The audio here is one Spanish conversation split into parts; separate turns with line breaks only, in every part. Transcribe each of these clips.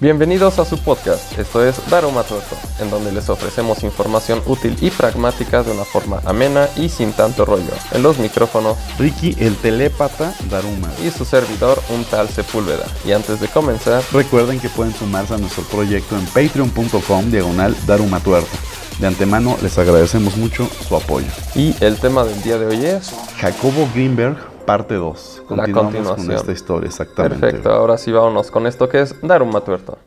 Bienvenidos a su podcast, esto es Daruma Tuerto, en donde les ofrecemos información útil y pragmática de una forma amena y sin tanto rollo. En los micrófonos,
Ricky el telépata Daruma.
y su servidor, un tal Sepúlveda. Y antes de comenzar,
Recuerden que pueden sumarse a nuestro proyecto en patreon.com diagonal Daruma Tuerto. De antemano les agradecemos mucho su apoyo.
y el tema del día de hoy es...
Jacobo Greenberg, parte 2.
La
Continuamos
continuación.
con esta historia, exactamente.
Perfecto, ahora sí vámonos con esto que es Daruma Tuerto.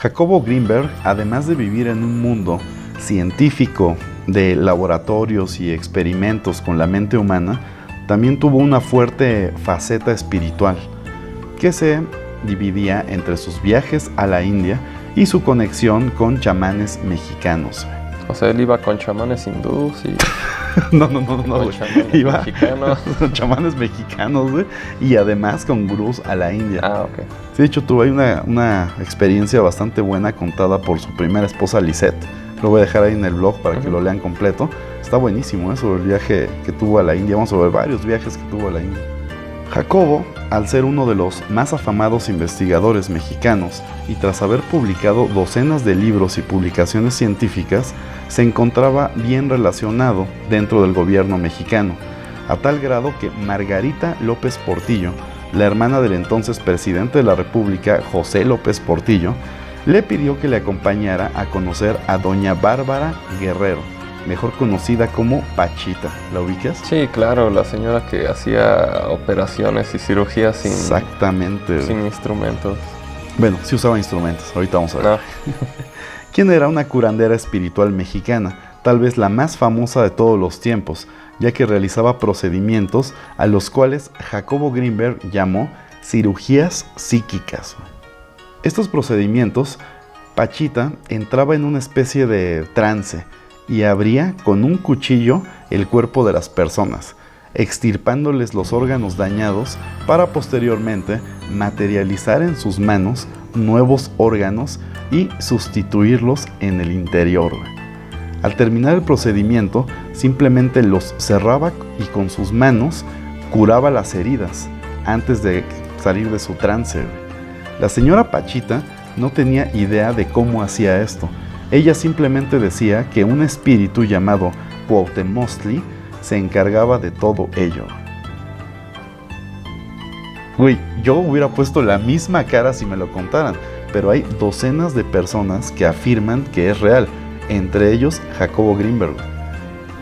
Jacobo Greenberg, además de vivir en un mundo científico de laboratorios y experimentos con la mente humana, también tuvo una fuerte faceta espiritual que se dividía entre sus viajes a la India y su conexión con chamanes mexicanos.
O sea, él iba con chamanes hindús y
No, no, no, no, güey.
chamanes
Iba
mexicanos.
con chamanes mexicanos, güey, y además con gurús a la India.
Ah, ok.
Sí, de hecho, tuve una, una experiencia bastante buena contada por su primera esposa, Lisette. Lo voy a dejar ahí en el blog para que
Ujú.
lo lean completo. Está buenísimo, ¿eh? Sobre el viaje que tuvo a la India. Vamos a ver varios viajes que tuvo a la India. Jacobo, al ser uno de los más afamados investigadores mexicanos y tras haber publicado docenas de libros y publicaciones científicas, se encontraba bien relacionado dentro del gobierno mexicano, a tal grado que Margarita López Portillo, la hermana del entonces presidente de la República, José López Portillo, le pidió que le acompañara a conocer a doña Bárbara Guerrero, mejor conocida como Pachita. ¿La ubicas?
Sí, claro, la señora que hacía operaciones y cirugías sin,
Exactamente.
sin instrumentos.
Bueno, sí usaba instrumentos, ahorita vamos a ver.
No,
quien era una curandera espiritual mexicana, tal vez la más famosa de todos los tiempos, ya que realizaba procedimientos a los cuales Jacobo Greenberg llamó cirugías psíquicas. Estos procedimientos, Pachita entraba en una especie de trance y abría con un cuchillo el cuerpo de las personas, extirpándoles los órganos dañados para posteriormente materializar en sus manos nuevos órganos y sustituirlos en el interior. Al terminar el procedimiento, simplemente los cerraba y con sus manos curaba las heridas antes de salir de su trance. La señora Pachita no tenía idea de cómo hacía esto. Ella simplemente decía que un espíritu llamado Cuauhtemostli se encargaba de todo ello. Güey, yo hubiera puesto la misma cara si me lo contaran, pero hay docenas de personas que afirman que es real, entre ellos Jacobo Greenberg.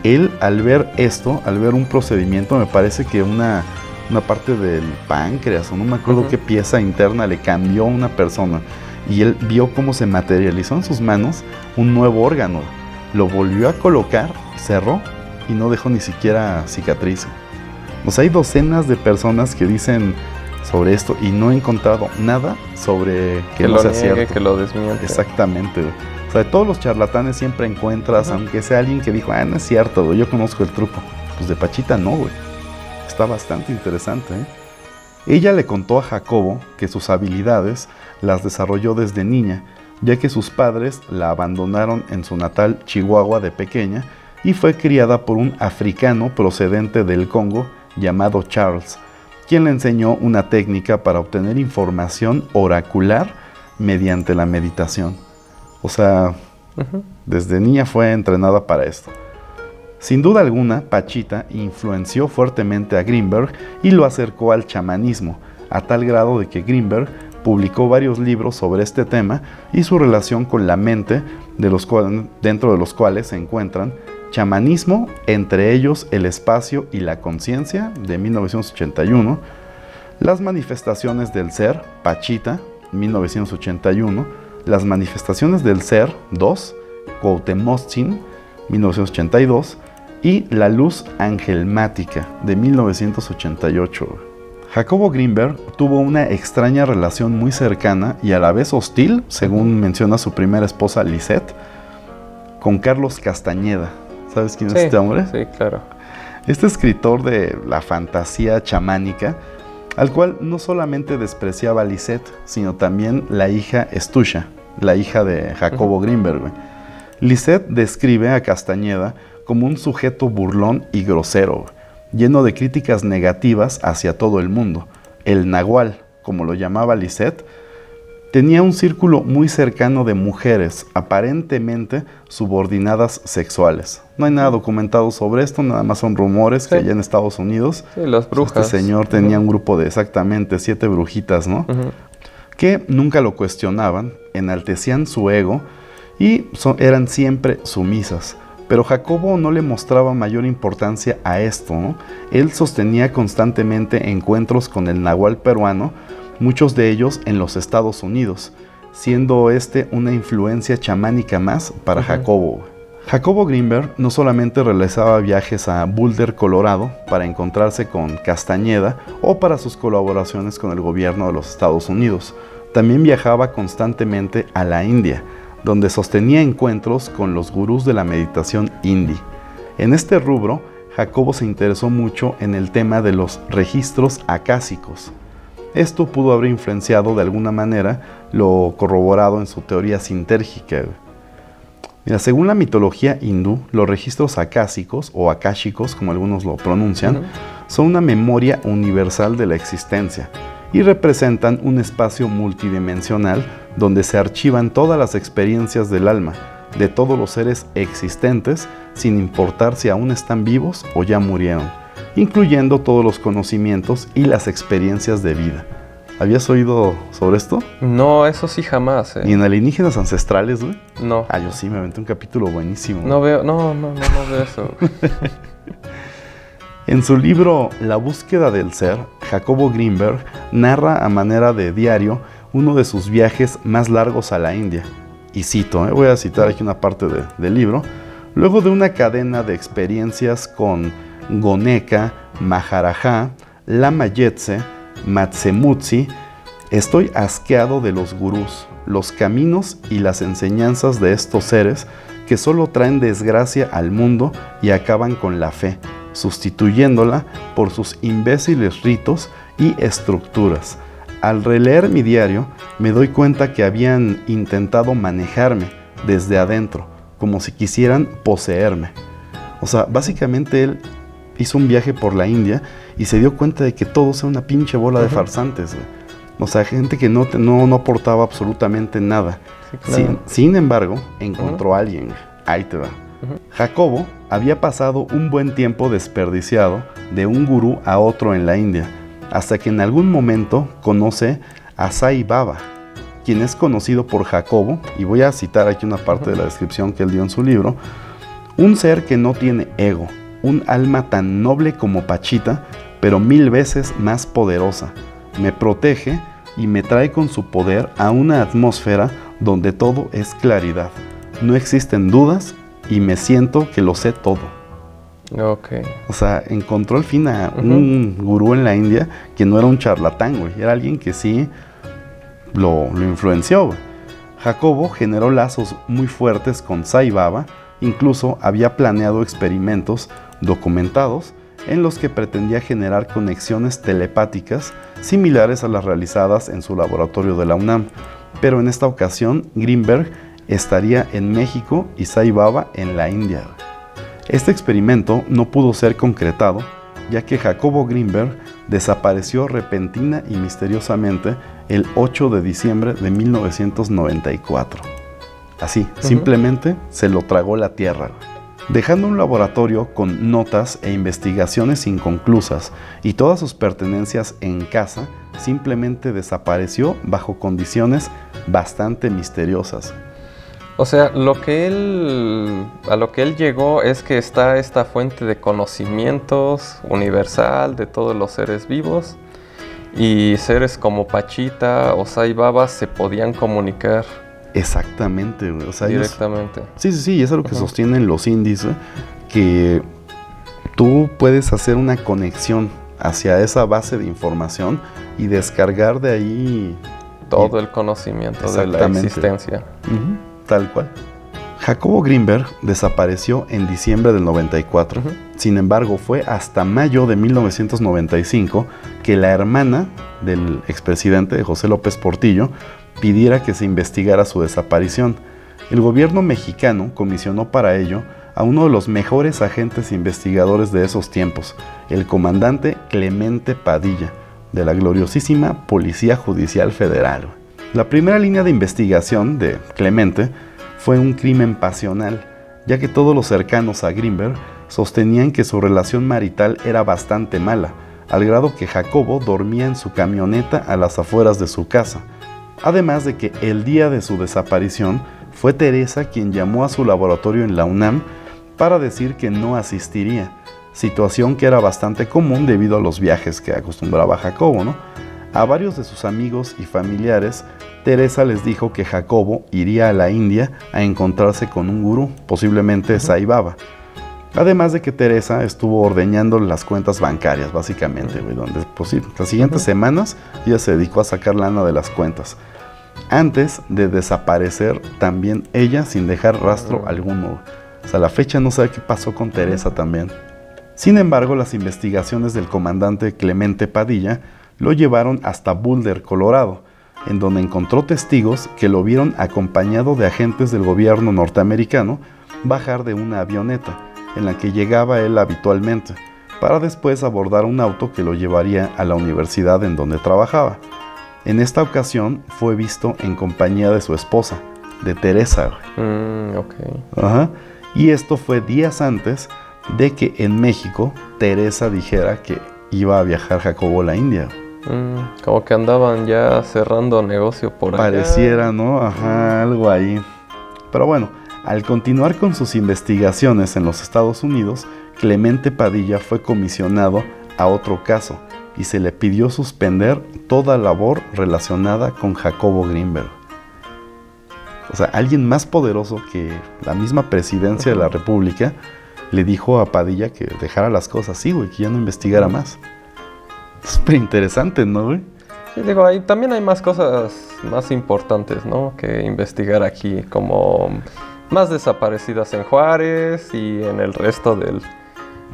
Él al ver esto, al ver un procedimiento, me parece que una, una parte del páncreas o no me acuerdo qué pieza interna le cambió a una persona y él vio cómo se materializó en sus manos un nuevo órgano. Lo volvió a colocar, cerró y no dejó ni siquiera cicatriz. Sea, hay docenas de personas que dicen sobre esto y no he encontrado nada sobre que,
que
no
lo
sea
niegue,
cierto.
que lo desmiente.
Exactamente. O sea, de todos los charlatanes siempre encuentras, aunque sea alguien que dijo, ah, no es cierto, güey, yo conozco el truco. Pues de Pachita no, güey. Está bastante interesante, ¿eh? Ella le contó a Jacobo que sus habilidades las desarrolló desde niña, ya que sus padres la abandonaron en su natal Chihuahua de pequeña y fue criada por un africano procedente del Congo llamado Charles, quien le enseñó una técnica para obtener información oracular mediante la meditación. O sea, desde niña fue entrenada para esto. Sin duda alguna, Pachita influenció fuertemente a Greenberg y lo acercó al chamanismo, a tal grado de que Greenberg publicó varios libros sobre este tema y su relación con la mente, de los dentro de los cuales se encuentran Chamanismo, entre ellos El espacio y la conciencia, de 1981, Las manifestaciones del ser, Pachita, 1981, Las manifestaciones del ser, 2, Cuauhtemostzin, 1982, y La luz angelmática, de 1988. Jacobo Greenberg tuvo una extraña relación muy cercana y a la vez hostil, según menciona su primera esposa Lisette, con Carlos Castañeda. ¿Sabes quién es este hombre?
Sí, claro.
Este escritor de la fantasía chamánica, al cual no solamente despreciaba a Lisette, sino también la hija Estusha, la hija de Jacobo Greenberg. güey. Lisette describe a Castañeda como un sujeto burlón y grosero, lleno de críticas negativas hacia todo el mundo. El nahual, como lo llamaba Lisette, tenía un círculo muy cercano de mujeres, aparentemente subordinadas sexuales. No hay nada documentado sobre esto, nada más son rumores que allá en Estados Unidos.
Sí, las brujas.
Este señor tenía un grupo de exactamente siete brujitas, ¿no? Que nunca lo cuestionaban, enaltecían su ego y eran siempre sumisas. Pero Jacobo no le mostraba mayor importancia a esto. ¿no? Él sostenía constantemente encuentros con el nahual peruano, muchos de ellos en los Estados Unidos, siendo este una influencia chamánica más para Jacobo. Jacobo Greenberg no solamente realizaba viajes a Boulder, Colorado, para encontrarse con Castañeda o para sus colaboraciones con el gobierno de los Estados Unidos, también viajaba constantemente a la India, donde sostenía encuentros con los gurús de la meditación hindi. En este rubro, Jacobo se interesó mucho en el tema de los registros acásicos. Esto pudo haber influenciado de alguna manera lo corroborado en su teoría sintérgica. Mira, según la mitología hindú, los registros acásicos o akáshicos, como algunos lo pronuncian, son una memoria universal de la existencia y representan un espacio multidimensional donde se archivan todas las experiencias del alma de todos los seres existentes, sin importar si aún están vivos o ya murieron, incluyendo todos los conocimientos y las experiencias de vida. ¿Habías oído sobre esto?
No, eso sí jamás. ¿eh?
¿Y en alienígenas ancestrales, güey?
No.
Ah, yo sí, me aventé un capítulo buenísimo.
No veo, no, no, no, no veo eso.
En su libro La búsqueda del ser, Jacobo Greenberg narra a manera de diario uno de sus viajes más largos a la India. Y cito, eh, voy a citar aquí una parte del libro. Luego de una cadena de experiencias con Goneka, Maharaja, Lama Yetse, Matsemutsi, estoy asqueado de los gurús, los caminos y las enseñanzas de estos seres que solo traen desgracia al mundo y acaban con la fe sustituyéndola por sus imbéciles ritos y estructuras. Al releer mi diario, me doy cuenta que habían intentado manejarme desde adentro, como si quisieran poseerme. O sea, básicamente él hizo un viaje por la India y se dio cuenta de que todo era una pinche bola de farsantes. O sea, gente que no, no, no aportaba absolutamente nada. sin, embargo, encontró a alguien. Ahí te va. Jacobo había pasado un buen tiempo desperdiciado de un gurú a otro en la India, hasta que en algún momento conoce a Sai Baba, quien es conocido por Jacobo, y voy a citar aquí una parte de la descripción que él dio en su libro, un ser que no tiene ego, un alma tan noble como Pachita, pero mil veces más poderosa. Me protege y me trae con su poder a una atmósfera donde todo es claridad. No existen dudas y me siento que lo sé todo.
Ok.
O sea, encontró al fin a un gurú en la India que no era un charlatán, güey. Era alguien que sí lo, lo influenció, Jacobo generó lazos muy fuertes con Sai Baba, incluso había planeado experimentos documentados en los que pretendía generar conexiones telepáticas similares a las realizadas en su laboratorio de la UNAM. Pero en esta ocasión, Greenberg estaría en México y Sai Baba en la India. Este experimento no pudo ser concretado, ya que Jacobo Greenberg desapareció repentina y misteriosamente el 8 de diciembre de 1994. Así, simplemente se lo tragó la tierra. Dejando un laboratorio con notas e investigaciones inconclusas y todas sus pertenencias en casa, simplemente desapareció bajo condiciones bastante misteriosas.
O sea, lo que él, a lo que él llegó es que está esta fuente de conocimientos universal de todos los seres vivos y seres como Pachita o Sai Baba se podían comunicar.
Exactamente,
O sea, Directamente.
sí, sí, sí, eso es lo que sostienen los índices, que tú puedes hacer una conexión hacia esa base de información y descargar de ahí
todo el conocimiento de la existencia
tal cual. Jacobo Greenberg desapareció en diciembre del 94. Sin embargo, fue hasta mayo de 1995 que la hermana del expresidente José López Portillo pidiera que se investigara su desaparición. El gobierno mexicano comisionó para ello a uno de los mejores agentes investigadores de esos tiempos, el comandante Clemente Padilla, de la gloriosísima Policía Judicial Federal. La primera línea de investigación de Clemente fue un crimen pasional, ya que todos los cercanos a Greenberg sostenían que su relación marital era bastante mala, al grado que Jacobo dormía en su camioneta a las afueras de su casa. Además de que el día de su desaparición fue Teresa quien llamó a su laboratorio en la UNAM para decir que no asistiría, situación que era bastante común debido a los viajes que acostumbraba Jacobo, ¿no? A varios de sus amigos y familiares, Teresa les dijo que Jacobo iría a la India a encontrarse con un gurú, posiblemente Sai Baba. Además de que Teresa estuvo ordeñando las cuentas bancarias, básicamente, donde pues las siguientes semanas ella se dedicó a sacar lana de las cuentas. Antes de desaparecer también ella sin dejar rastro alguno. O sea, la fecha no sabe qué pasó con Teresa también. Sin embargo, las investigaciones del comandante Clemente Padilla lo llevaron hasta Boulder, Colorado, en donde encontró testigos que lo vieron acompañado de agentes del gobierno norteamericano bajar de una avioneta en la que llegaba él habitualmente, para después abordar un auto que lo llevaría a la universidad en donde trabajaba. En esta ocasión fue visto en compañía de su esposa, de Teresa.
Mm, ok.
Ajá. Y esto fue días antes de que en México Teresa dijera que iba a viajar Jacobo a la India.
Mm, como que andaban ya cerrando negocio por allá.
Pareciera, ¿no? Ajá, algo ahí. Pero bueno, al continuar con sus investigaciones en los Estados Unidos, Clemente Padilla fue comisionado a otro caso y se le pidió suspender toda labor relacionada con Jacobo Greenberg. O sea, alguien más poderoso que la misma presidencia de la República le dijo a Padilla que dejara las cosas así, güey, que ya no investigara más. Súper interesante, ¿no, güey?
Sí, digo, ahí también hay más cosas más importantes, ¿no? Que investigar aquí, como más desaparecidas en Juárez y en el resto del,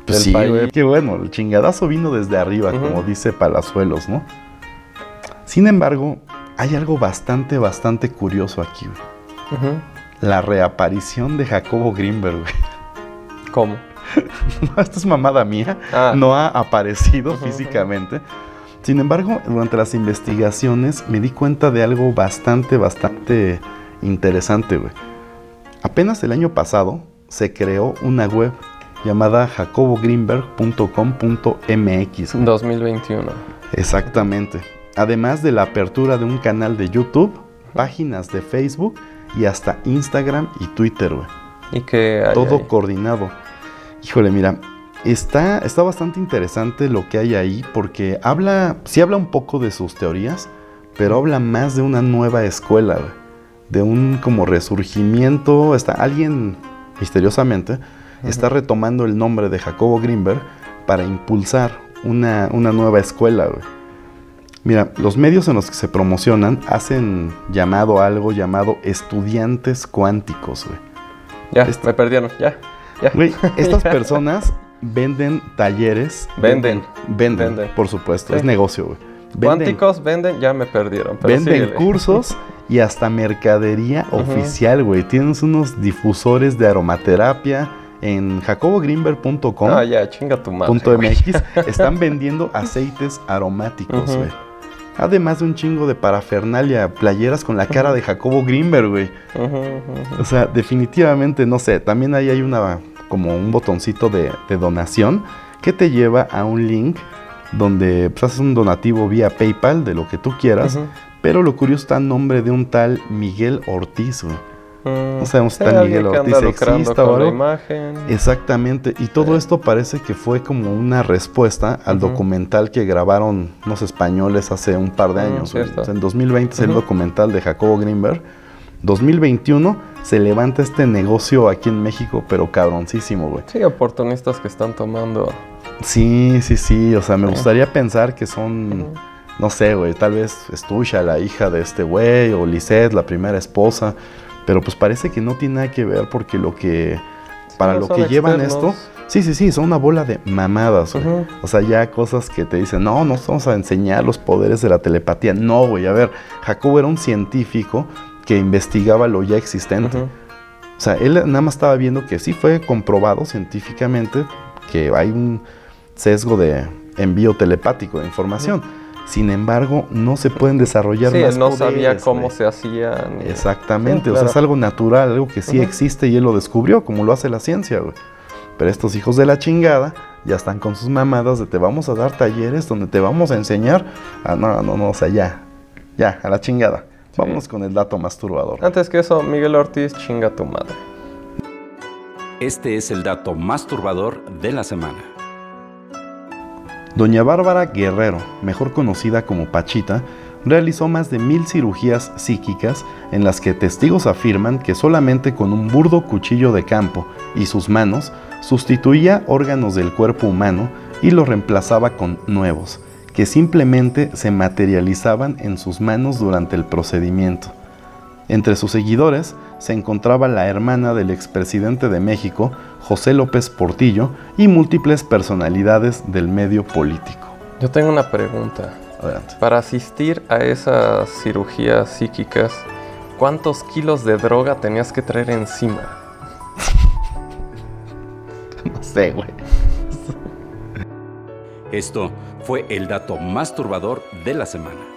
Pues
del
sí,
país.
güey, qué bueno, el chingadazo vino desde arriba, como dice Palazuelos, ¿no? Sin embargo, hay algo bastante, bastante curioso aquí, güey. La reaparición de Jacobo Greenberg, güey.
¿Cómo?
No, Esto es mamada mía.
Ah.
No ha aparecido físicamente. Sin embargo, durante las investigaciones me di cuenta de algo bastante, bastante interesante, güey. Apenas el año pasado se creó una web llamada jacobogreenberg.com.mx.
2021.
Exactamente. Además de la apertura de un canal de YouTube, páginas de Facebook y hasta Instagram y Twitter, güey.
Y que
Todo coordinado. Híjole, mira, está, está bastante interesante lo que hay ahí porque habla, sí habla un poco de sus teorías, pero habla más de una nueva escuela, de un como resurgimiento. Está alguien misteriosamente está retomando el nombre de Jacobo Greenberg para impulsar una, una nueva escuela. güey. Mira, los medios en los que se promocionan hacen llamado a algo llamado estudiantes cuánticos, güey.
Ya, me perdieron, ya.
Güey, estas personas venden talleres.
Venden.
Venden,
Venden.
por supuesto.
Sí.
Es negocio, güey. Venden,
Cuánticos venden, ya me perdieron. Pero
venden
síguele.
cursos y hasta mercadería oficial, güey. Tienes unos difusores de aromaterapia en jacobogreenberg.com.
Ah, ya, chinga tu madre.
MX están vendiendo aceites aromáticos, güey. Además de un chingo de parafernalia, playeras con la cara de Jacobo Greenberg, güey. O sea, definitivamente, no sé, también ahí hay una, como un botoncito de, de donación que te lleva a un link donde pues, haces un donativo vía PayPal de lo que tú quieras. Pero lo curioso está el nombre de un tal Miguel Ortiz, güey. No sabemos si está Miguel Ortiz exista o algo.
imagen.
Exactamente, y todo
Sí.
esto parece que fue como una respuesta al documental que grabaron los españoles hace un par de
Mm,
años. O sea, en 2020 es el documental de Jacobo Greenberg. 2021 se levanta este negocio aquí en México, pero cabroncísimo, güey.
Sí, oportunistas que están tomando.
Sí, sí, sí, o sea, me gustaría pensar que son, no sé, güey, tal vez Estusha, la hija de este güey, o Lisette, la primera esposa, pero pues parece que no tiene nada que ver porque lo que, para lo que llevan esto, sí, sí, sí, son una bola de mamadas, güey. O sea, ya cosas que te dicen, no, no vamos a enseñar los poderes de la telepatía. No, güey, a ver, Jacobo era un científico que investigaba lo ya existente. O sea, él nada más estaba viendo que sí fue comprobado científicamente que hay un sesgo de envío telepático de información. Sin embargo, no se pueden desarrollar
Sí,
más
él no
poderes,
sabía cómo se hacía. ni-
Exactamente,
Sí,
o sea, es algo natural, algo que sí existe y él lo descubrió, como lo hace la ciencia, güey. Pero estos hijos de la chingada ya están con sus mamadas de te vamos a dar talleres donde te vamos a enseñar. Ah, no, no, no, o sea, ya, ya, a la chingada. Vámonos con el dato masturbador.
Antes que eso, Miguel Ortiz, chinga tu madre.
Este es el dato más turbador de la semana.
Doña Bárbara Guerrero, mejor conocida como Pachita, realizó más de mil cirugías psíquicas en las que testigos afirman que solamente con un burdo cuchillo de campo y sus manos sustituía órganos del cuerpo humano y los reemplazaba con nuevos, que simplemente se materializaban en sus manos durante el procedimiento. Entre sus seguidores se encontraba la hermana del expresidente de México, José López Portillo, y múltiples personalidades del medio político.
Yo tengo una pregunta.
Adelante.
Para asistir a esas cirugías psíquicas, ¿cuántos kilos de droga tenías que traer encima?
No sé, güey.
Esto fue el dato más turbador de la semana.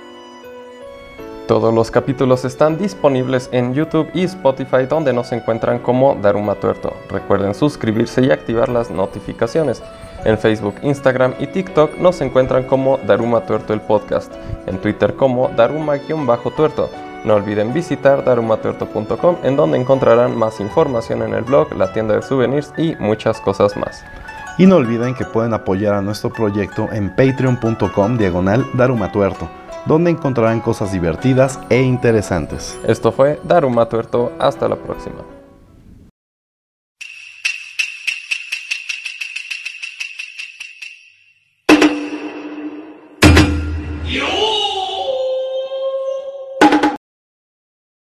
Todos los capítulos están disponibles en YouTube y Spotify donde nos encuentran como Daruma Tuerto. Recuerden suscribirse y activar las notificaciones. En Facebook, Instagram y TikTok nos encuentran como Daruma Tuerto el podcast. En Twitter como Daruma-tuerto. No olviden visitar darumatuerto.com en donde encontrarán más información en el blog, la tienda de souvenirs y muchas cosas más.
Y no olviden que pueden apoyar a nuestro proyecto en patreon.com diagonal darumatuerto, donde encontrarán cosas divertidas e interesantes.
Esto fue Daruma Tuerto. Hasta la próxima.